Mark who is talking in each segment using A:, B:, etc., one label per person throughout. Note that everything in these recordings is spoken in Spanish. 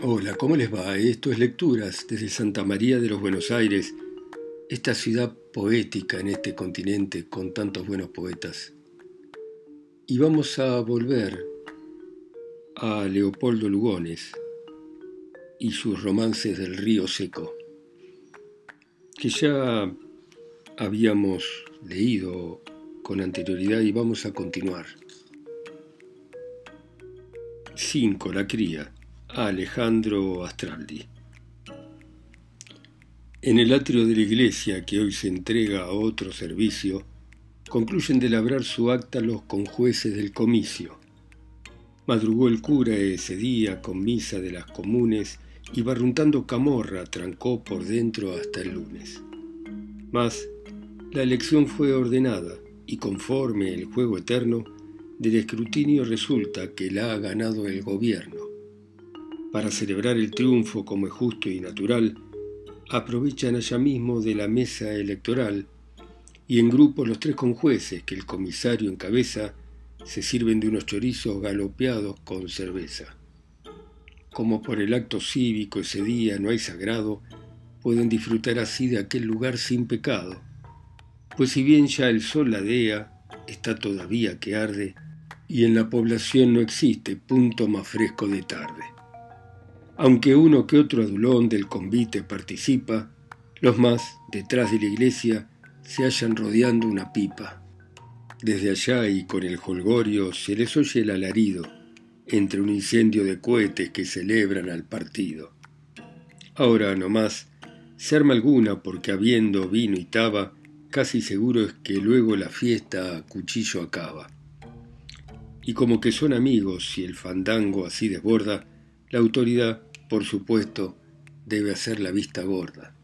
A: Hola, ¿cómo les va? Esto es Lecturas desde Santa María de los Buenos Aires, esta ciudad poética en este continente con tantos buenos poetas. Y vamos a volver a Leopoldo Lugones y sus romances del río seco, que ya habíamos leído con anterioridad y vamos a continuar. 5. La cría. Alejandro Astraldi. En el atrio de la iglesia, que hoy se entrega a otro servicio, concluyen de labrar su acta los conjueces del comicio. Madrugó el cura ese día con misa de las comunes y barruntando camorra trancó por dentro hasta el lunes. Mas la elección fue ordenada y conforme el juego eterno, del escrutinio resulta que la ha ganado el gobierno para celebrar el triunfo como es justo y natural, aprovechan allá mismo de la mesa electoral y en grupo los tres conjueces que el comisario encabeza se sirven de unos chorizos galopeados con cerveza. Como por el acto cívico ese día no hay sagrado, pueden disfrutar así de aquel lugar sin pecado, pues si bien ya el sol ladea, está todavía que arde, y en la población no existe punto más fresco de tarde. Aunque uno que otro adulón del convite participa, los más, detrás de la iglesia, se hallan rodeando una pipa. Desde allá y con el holgorio se les oye el alarido, entre un incendio de cohetes que celebran al partido. Ahora nomás, se arma alguna porque habiendo vino y taba, casi seguro es que luego la fiesta a cuchillo acaba. Y como que son amigos y el fandango así desborda, la autoridad por supuesto, debe hacer la vista gorda.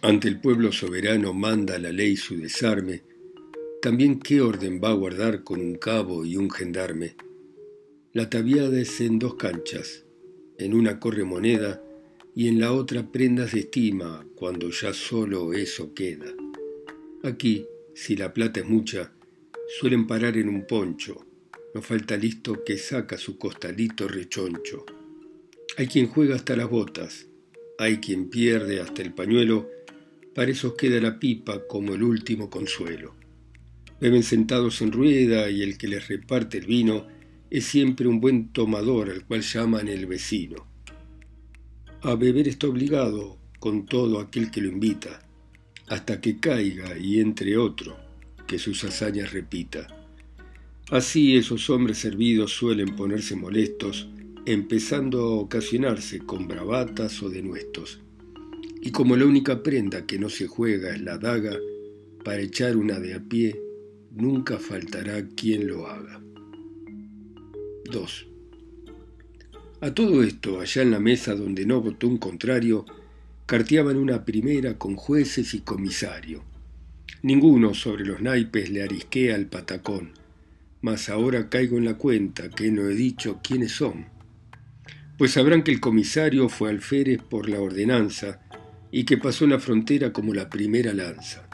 A: Ante el pueblo soberano manda la ley su desarme, también qué orden va a guardar con un cabo y un gendarme. La tabiada es en dos canchas, en una corre moneda y en la otra prendas de estima cuando ya solo eso queda. Aquí, si la plata es mucha, suelen parar en un poncho, no falta listo que saca su costalito rechoncho. Hay quien juega hasta las botas, hay quien pierde hasta el pañuelo, para esos queda la pipa como el último consuelo. Beben sentados en rueda y el que les reparte el vino es siempre un buen tomador al cual llaman el vecino. A beber está obligado con todo aquel que lo invita, hasta que caiga y entre otro, que sus hazañas repita. Así esos hombres servidos suelen ponerse molestos empezando a ocasionarse con bravatas o denuestos. Y como la única prenda que no se juega es la daga, para echar una de a pie, nunca faltará quien lo haga. 2. A todo esto, allá en la mesa donde no votó un contrario, carteaban una primera con jueces y comisario. Ninguno sobre los naipes le arisquea al patacón, mas ahora caigo en la cuenta que no he dicho quiénes son pues sabrán que el comisario fue alférez por la ordenanza y que pasó la frontera como la primera lanza.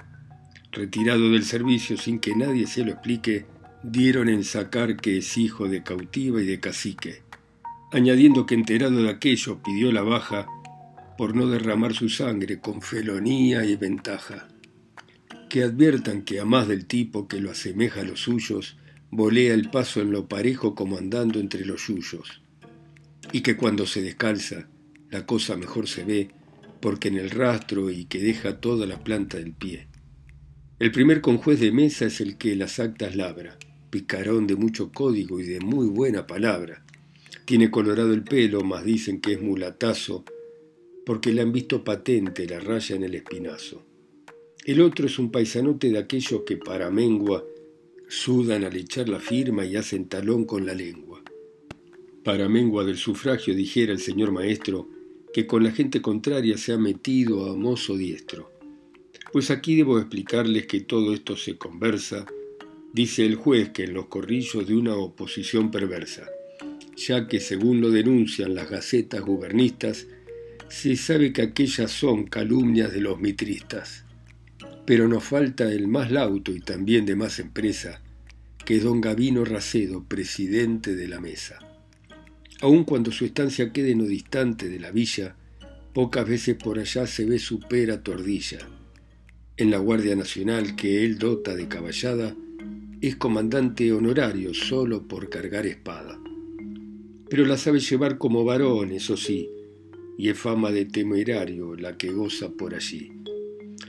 A: Retirado del servicio sin que nadie se lo explique, dieron en sacar que es hijo de cautiva y de cacique, añadiendo que enterado de aquello pidió la baja por no derramar su sangre con felonía y ventaja. Que adviertan que a más del tipo que lo asemeja a los suyos, volea el paso en lo parejo como andando entre los yuyos y que cuando se descalza la cosa mejor se ve porque en el rastro y que deja toda la planta del pie. El primer conjuez de mesa es el que las actas labra, picarón de mucho código y de muy buena palabra. Tiene colorado el pelo, mas dicen que es mulatazo, porque le han visto patente la raya en el espinazo. El otro es un paisanote de aquellos que para mengua sudan al echar la firma y hacen talón con la lengua. Para mengua del sufragio dijera el señor maestro que con la gente contraria se ha metido a mozo diestro. Pues aquí debo explicarles que todo esto se conversa, dice el juez que en los corrillos de una oposición perversa, ya que según lo denuncian las gacetas gubernistas, se sabe que aquellas son calumnias de los mitristas. Pero nos falta el más lauto y también de más empresa, que don Gavino Racedo, presidente de la mesa. Aun cuando su estancia quede no distante de la villa, pocas veces por allá se ve su pera tordilla. En la Guardia Nacional que él dota de caballada, es comandante honorario solo por cargar espada. Pero la sabe llevar como varón, eso sí, y es fama de temerario la que goza por allí.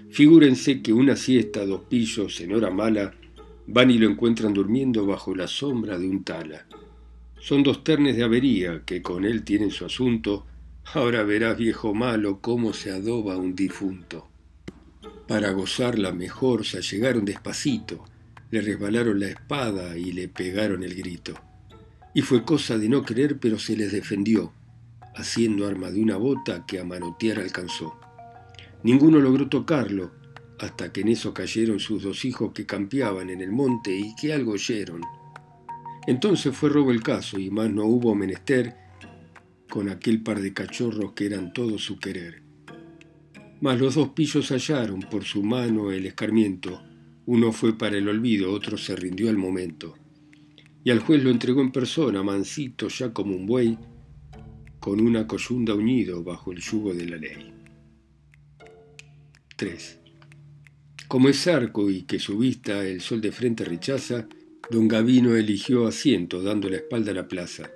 A: Figúrense que una siesta dos pillos en hora mala van y lo encuentran durmiendo bajo la sombra de un tala. Son dos ternes de avería que con él tienen su asunto. Ahora verás, viejo malo, cómo se adoba un difunto. Para gozarla mejor se allegaron despacito, le resbalaron la espada y le pegaron el grito. Y fue cosa de no creer, pero se les defendió, haciendo arma de una bota que a manotear alcanzó. Ninguno logró tocarlo, hasta que en eso cayeron sus dos hijos que campeaban en el monte y que algo oyeron entonces fue robo el caso y más no hubo menester con aquel par de cachorros que eran todo su querer. Mas los dos pillos hallaron por su mano el escarmiento. Uno fue para el olvido, otro se rindió al momento. Y al juez lo entregó en persona, mansito ya como un buey, con una coyunda unido bajo el yugo de la ley. 3. Como es arco y que su vista el sol de frente rechaza, Don Gavino eligió asiento, dando la espalda a la plaza.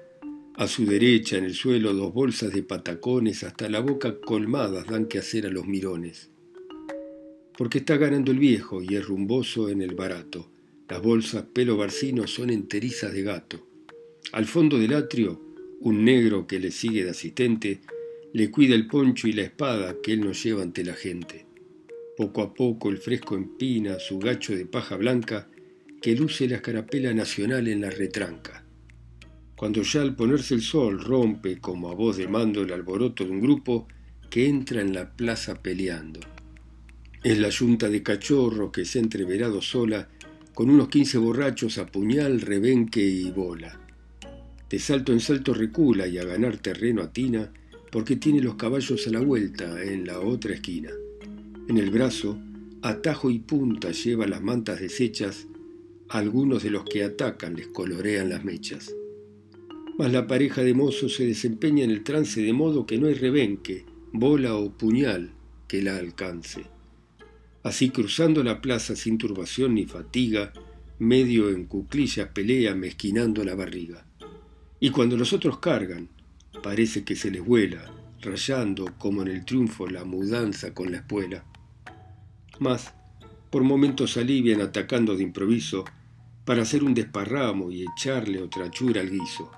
A: A su derecha, en el suelo, dos bolsas de patacones hasta la boca colmadas dan que hacer a los mirones. Porque está ganando el viejo y es rumboso en el barato. Las bolsas pelo barcino son enterizas de gato. Al fondo del atrio, un negro que le sigue de asistente le cuida el poncho y la espada que él nos lleva ante la gente. Poco a poco el fresco empina su gacho de paja blanca que luce la escarapela nacional en la retranca. Cuando ya al ponerse el sol rompe como a voz de mando el alboroto de un grupo que entra en la plaza peleando. Es la yunta de cachorros que se ha entreverado sola con unos quince borrachos a puñal, rebenque y bola. De salto en salto recula y a ganar terreno atina porque tiene los caballos a la vuelta en la otra esquina. En el brazo, atajo y punta lleva las mantas deshechas algunos de los que atacan les colorean las mechas. Mas la pareja de mozos se desempeña en el trance de modo que no hay rebenque, bola o puñal que la alcance. Así cruzando la plaza sin turbación ni fatiga, medio en cuclillas pelea mezquinando la barriga. Y cuando los otros cargan, parece que se les vuela, rayando como en el triunfo la mudanza con la espuela. Mas, por momentos alivian atacando de improviso, para hacer un desparramo y echarle otra chura al guiso.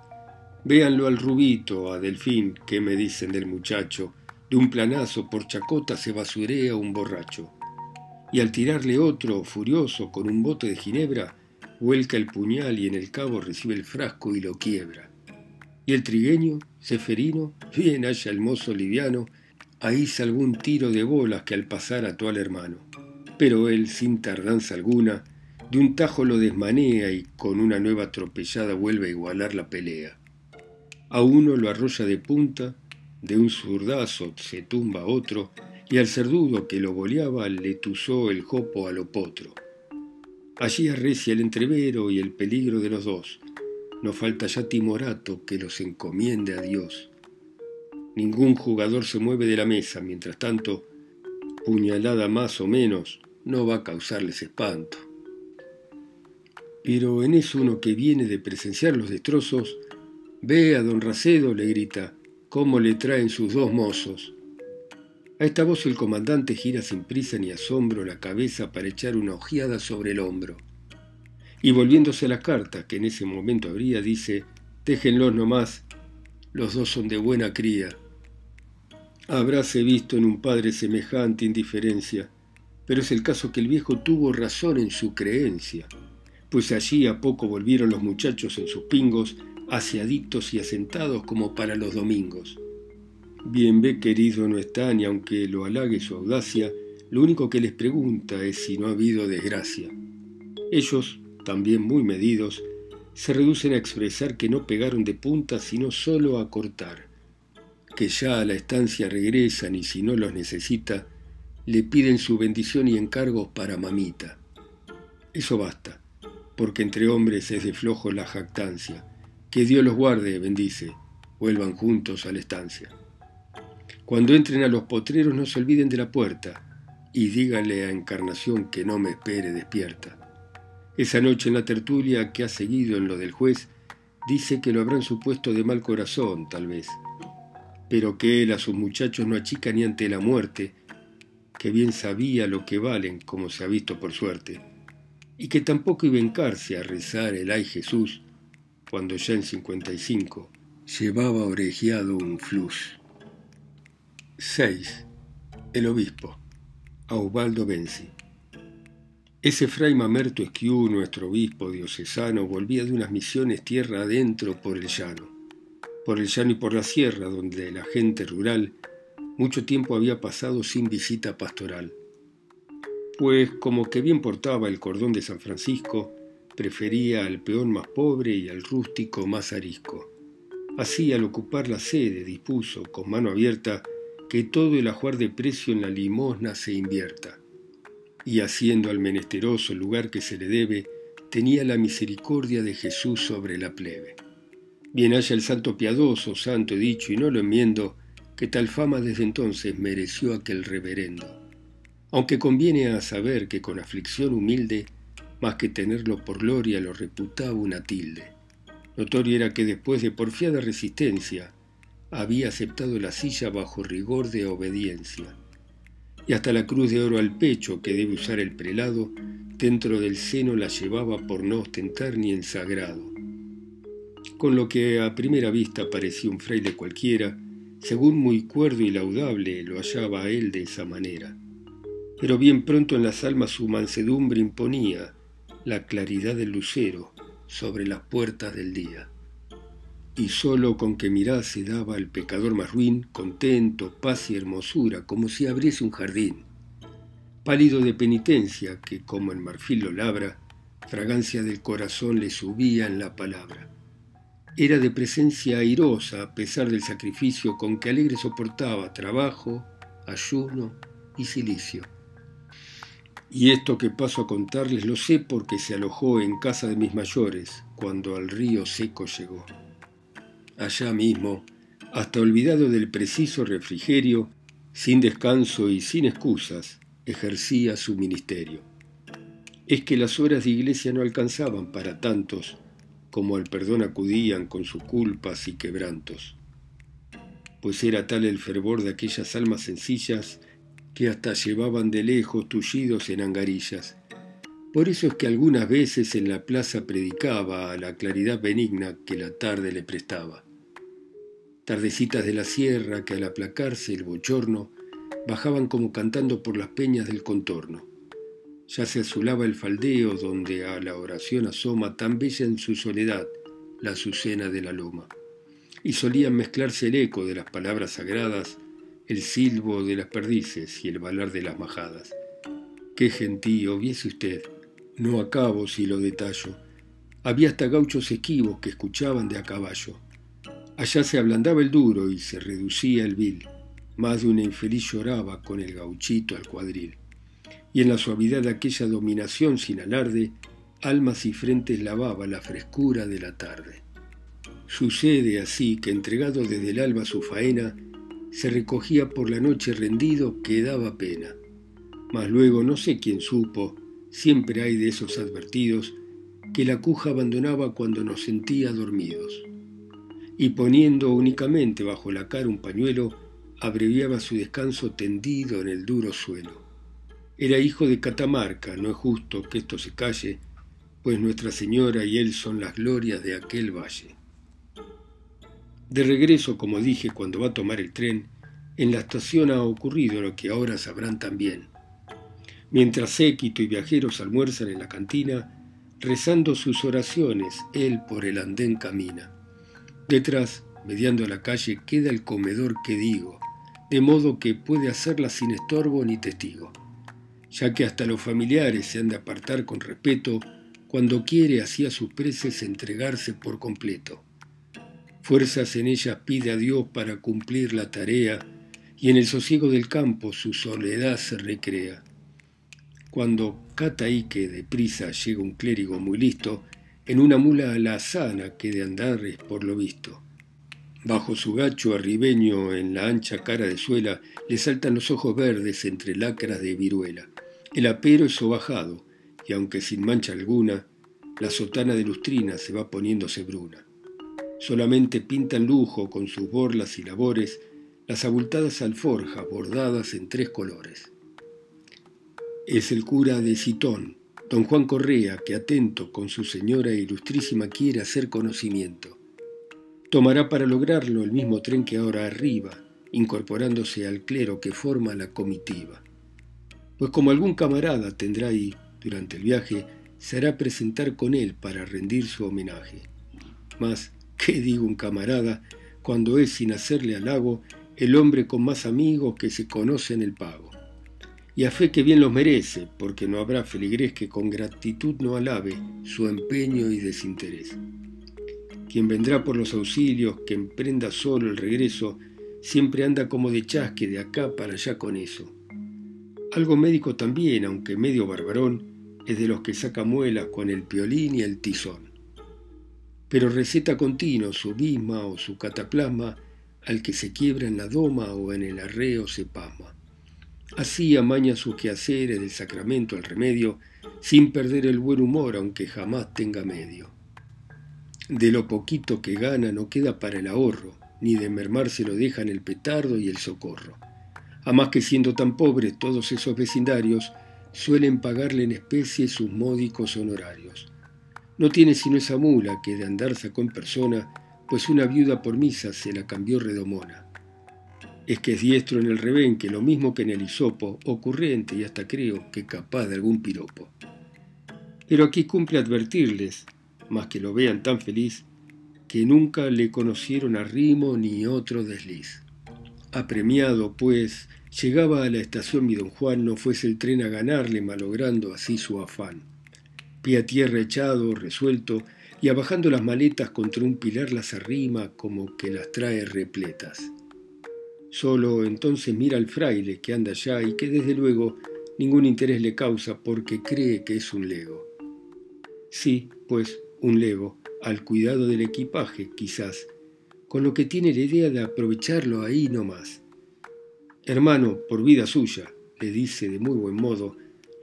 A: Véanlo al rubito, a Delfín, que me dicen del muchacho, de un planazo por chacota se basurea un borracho. Y al tirarle otro, furioso, con un bote de ginebra, vuelca el puñal y en el cabo recibe el frasco y lo quiebra. Y el trigueño, ceferino, bien haya el mozo liviano, ahí algún tiro de bolas que al pasar ató al hermano. Pero él, sin tardanza alguna, de un tajo lo desmanea y con una nueva atropellada vuelve a igualar la pelea. A uno lo arrolla de punta, de un zurdazo se tumba otro, y al cerdudo que lo boleaba le tuzó el jopo a lo potro. Allí arrecia el entrevero y el peligro de los dos. No falta ya timorato que los encomiende a Dios. Ningún jugador se mueve de la mesa, mientras tanto, puñalada más o menos, no va a causarles espanto. Pero en eso uno que viene de presenciar los destrozos, ve a don Racedo, le grita, cómo le traen sus dos mozos. A esta voz el comandante gira sin prisa ni asombro la cabeza para echar una ojeada sobre el hombro. Y volviéndose a la carta que en ese momento abría, dice, déjenlos nomás, los dos son de buena cría. Habráse visto en un padre semejante indiferencia, pero es el caso que el viejo tuvo razón en su creencia pues allí a poco volvieron los muchachos en sus pingos, aseaditos y asentados como para los domingos. Bien ve querido no está, ni aunque lo halague su audacia, lo único que les pregunta es si no ha habido desgracia. Ellos, también muy medidos, se reducen a expresar que no pegaron de punta, sino solo a cortar, que ya a la estancia regresan y si no los necesita, le piden su bendición y encargos para mamita. Eso basta porque entre hombres es de flojo la jactancia. Que Dios los guarde, bendice, vuelvan juntos a la estancia. Cuando entren a los potreros no se olviden de la puerta y díganle a Encarnación que no me espere despierta. Esa noche en la tertulia que ha seguido en lo del juez, dice que lo habrán supuesto de mal corazón, tal vez, pero que él a sus muchachos no achica ni ante la muerte, que bien sabía lo que valen, como se ha visto por suerte, y que tampoco iba a encarse a rezar el ay Jesús, cuando ya en 55 llevaba orejeado un flus. 6. El obispo, Aubaldo Benzi. Ese fray Mamerto Esquiú, nuestro obispo diocesano, volvía de unas misiones tierra adentro por el llano, por el llano y por la sierra, donde la gente rural mucho tiempo había pasado sin visita pastoral. Pues como que bien portaba el cordón de San Francisco, prefería al peón más pobre y al rústico más arisco. Así, al ocupar la sede, dispuso, con mano abierta, que todo el ajuar de precio en la limosna se invierta y haciendo al menesteroso el lugar que se le debe, tenía la misericordia de Jesús sobre la plebe. Bien haya el santo piadoso, santo dicho, y no lo enmiendo, que tal fama desde entonces mereció aquel reverendo. Aunque conviene a saber que con aflicción humilde, más que tenerlo por gloria, lo reputaba una tilde. Notorio era que después de porfiada resistencia, había aceptado la silla bajo rigor de obediencia y hasta la cruz de oro al pecho que debe usar el prelado, dentro del seno la llevaba por no ostentar ni en sagrado. Con lo que a primera vista parecía un fraile cualquiera, según muy cuerdo y laudable lo hallaba él de esa manera. Pero bien pronto en las almas su mansedumbre imponía la claridad del lucero sobre las puertas del día y sólo con que mirase daba al pecador más ruin contento, paz y hermosura, como si abriese un jardín. Pálido de penitencia, que como en marfil lo labra, fragancia del corazón le subía en la palabra. Era de presencia airosa a pesar del sacrificio con que alegre soportaba trabajo, ayuno y silicio. Y esto que paso a contarles lo sé porque se alojó en casa de mis mayores cuando al río seco llegó allá mismo, hasta olvidado del preciso refrigerio, sin descanso y sin excusas, ejercía su ministerio. Es que las horas de iglesia no alcanzaban para tantos como al perdón acudían con sus culpas y quebrantos, pues era tal el fervor de aquellas almas sencillas que hasta llevaban de lejos tullidos en angarillas. Por eso es que algunas veces en la plaza predicaba a la claridad benigna que la tarde le prestaba tardecitas de la sierra que al aplacarse el bochorno bajaban como cantando por las peñas del contorno. Ya se azulaba el faldeo donde a la oración asoma tan bella en su soledad la azucena de la loma. Y solían mezclarse el eco de las palabras sagradas, el silbo de las perdices y el balar de las majadas. Qué gentío, viese usted, no acabo si lo detallo. Había hasta gauchos esquivos que escuchaban de a caballo Allá se ablandaba el duro y se reducía el vil. Más de una infeliz lloraba con el gauchito al cuadril. Y en la suavidad de aquella dominación sin alarde, almas y frentes lavaba la frescura de la tarde. Sucede así que entregado desde el alba su faena, se recogía por la noche rendido que daba pena. Mas luego no sé quién supo, siempre hay de esos advertidos, que la cuja abandonaba cuando nos sentía dormidos y poniendo únicamente bajo la cara un pañuelo, abreviaba su descanso tendido en el duro suelo. Era hijo de Catamarca, no es justo que esto se calle, pues Nuestra Señora y él son las glorias de aquel valle. De regreso, como dije, cuando va a tomar el tren, en la estación ha ocurrido lo que ahora sabrán también. Mientras séquito y viajeros almuerzan en la cantina, rezando sus oraciones, él por el andén camina. Detrás, mediando la calle, queda el comedor que digo, de modo que puede hacerla sin estorbo ni testigo, ya que hasta los familiares se han de apartar con respeto cuando quiere así a sus preces entregarse por completo. Fuerzas en ellas pide a Dios para cumplir la tarea y en el sosiego del campo su soledad se recrea. Cuando Cataique deprisa llega un clérigo muy listo, en una mula alazana que de andar es por lo visto. Bajo su gacho arribeño en la ancha cara de suela le saltan los ojos verdes entre lacras de viruela. El apero es sobajado, y aunque sin mancha alguna, la sotana de lustrina se va poniéndose bruna. Solamente pinta en lujo con sus borlas y labores las abultadas alforjas bordadas en tres colores. Es el cura de Citón, don Juan Correa, que atento con su señora ilustrísima quiere hacer conocimiento Tomará para lograrlo el mismo tren que ahora arriba, incorporándose al clero que forma la comitiva. Pues como algún camarada tendrá ahí, durante el viaje, se hará presentar con él para rendir su homenaje. Mas, ¿qué digo un camarada cuando es, sin hacerle halago, el hombre con más amigos que se conoce en el pago? Y a fe que bien los merece, porque no habrá feligrés que con gratitud no alabe su empeño y desinterés quien vendrá por los auxilios, que emprenda solo el regreso, siempre anda como de chasque de acá para allá con eso. Algo médico también, aunque medio barbarón, es de los que saca muelas con el piolín y el tizón. Pero receta continuo su bisma o su cataplasma al que se quiebra en la doma o en el arreo se pasma. Así amaña sus quehaceres del sacramento al remedio, sin perder el buen humor aunque jamás tenga medio. De lo poquito que gana no queda para el ahorro, ni de mermar se lo dejan el petardo y el socorro. A más que siendo tan pobres todos esos vecindarios, suelen pagarle en especie sus módicos honorarios. No tiene sino esa mula que de andar sacó en persona, pues una viuda por misa se la cambió redomona. Es que es diestro en el rebenque, lo mismo que en el hisopo, ocurrente y hasta creo que capaz de algún piropo. Pero aquí cumple advertirles más que lo vean tan feliz, que nunca le conocieron a Rimo ni otro desliz. Apremiado, pues, llegaba a la estación mi don Juan, no fuese el tren a ganarle, malogrando así su afán. Pie a tierra echado, resuelto, y abajando las maletas contra un pilar las arrima como que las trae repletas. Solo entonces mira al fraile que anda allá y que desde luego ningún interés le causa porque cree que es un lego. Sí, pues un lego, al cuidado del equipaje, quizás, con lo que tiene la idea de aprovecharlo ahí no más. Hermano, por vida suya, le dice de muy buen modo,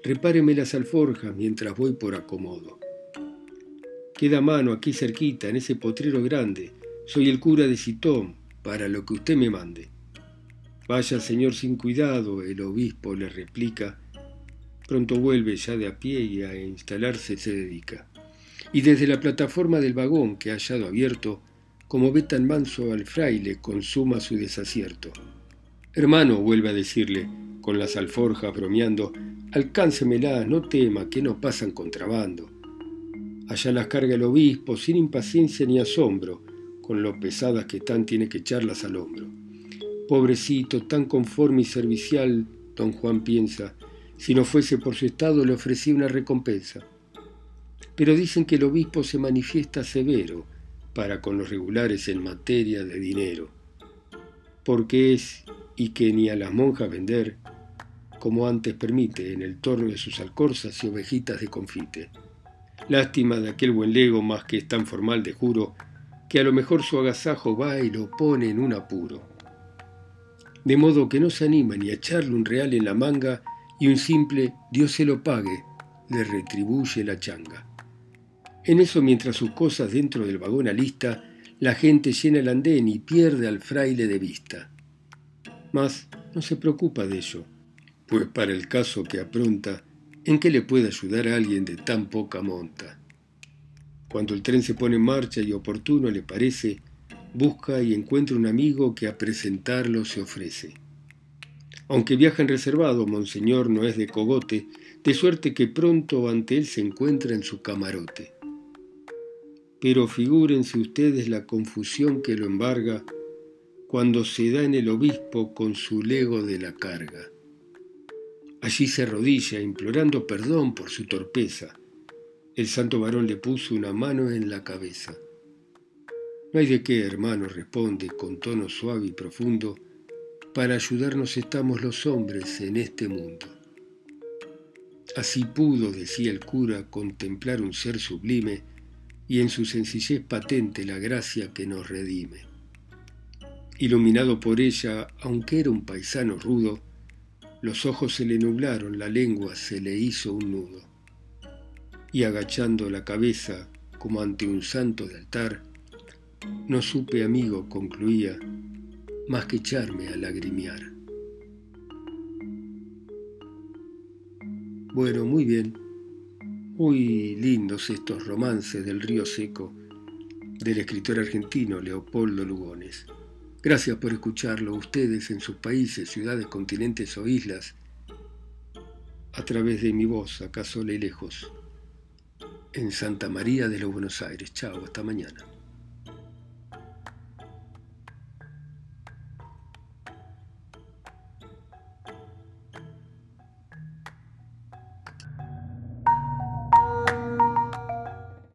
A: repáreme las alforjas mientras voy por acomodo. Queda mano aquí cerquita, en ese potrero grande. Soy el cura de Citón, para lo que usted me mande. Vaya, señor, sin cuidado, el obispo le replica. Pronto vuelve ya de a pie y a instalarse se dedica y desde la plataforma del vagón que ha hallado abierto, como ve tan manso al fraile, consuma su desacierto. Hermano, vuelve a decirle, con las alforjas bromeando, alcáncemela, no tema, que no pasan contrabando. Allá las carga el obispo, sin impaciencia ni asombro, con lo pesadas que tan tiene que echarlas al hombro. Pobrecito, tan conforme y servicial, don Juan piensa, si no fuese por su estado le ofrecía una recompensa pero dicen que el obispo se manifiesta severo para con los regulares en materia de dinero, porque es y que ni a las monjas vender, como antes permite en el torno de sus alcorzas y ovejitas de confite. Lástima de aquel buen lego más que es tan formal de juro, que a lo mejor su agasajo va y lo pone en un apuro. De modo que no se anima ni a echarle un real en la manga y un simple Dios se lo pague le retribuye la changa. En eso, mientras sus cosas dentro del vagón alista, la gente llena el andén y pierde al fraile de vista. Mas no se preocupa de ello, pues para el caso que apronta, ¿en qué le puede ayudar a alguien de tan poca monta? Cuando el tren se pone en marcha y oportuno le parece, busca y encuentra un amigo que a presentarlo se ofrece. Aunque viaja en reservado, Monseñor no es de cogote, de suerte que pronto ante él se encuentra en su camarote pero figúrense ustedes la confusión que lo embarga cuando se da en el obispo con su lego de la carga. Allí se arrodilla implorando perdón por su torpeza. El santo varón le puso una mano en la cabeza. No hay de qué, hermano, responde con tono suave y profundo, para ayudarnos estamos los hombres en este mundo. Así pudo, decía el cura, contemplar un ser sublime y en su sencillez patente la gracia que nos redime. Iluminado por ella, aunque era un paisano rudo, los ojos se le nublaron, la lengua se le hizo un nudo. Y agachando la cabeza como ante un santo de altar, no supe, amigo, concluía, más que echarme a lagrimear. Bueno, muy bien. Muy lindos estos romances del río seco del escritor argentino Leopoldo Lugones. Gracias por escucharlo ustedes en sus países, ciudades, continentes o islas, a través de mi voz, acá sola y lejos, en Santa María de los Buenos Aires. Chao, hasta mañana.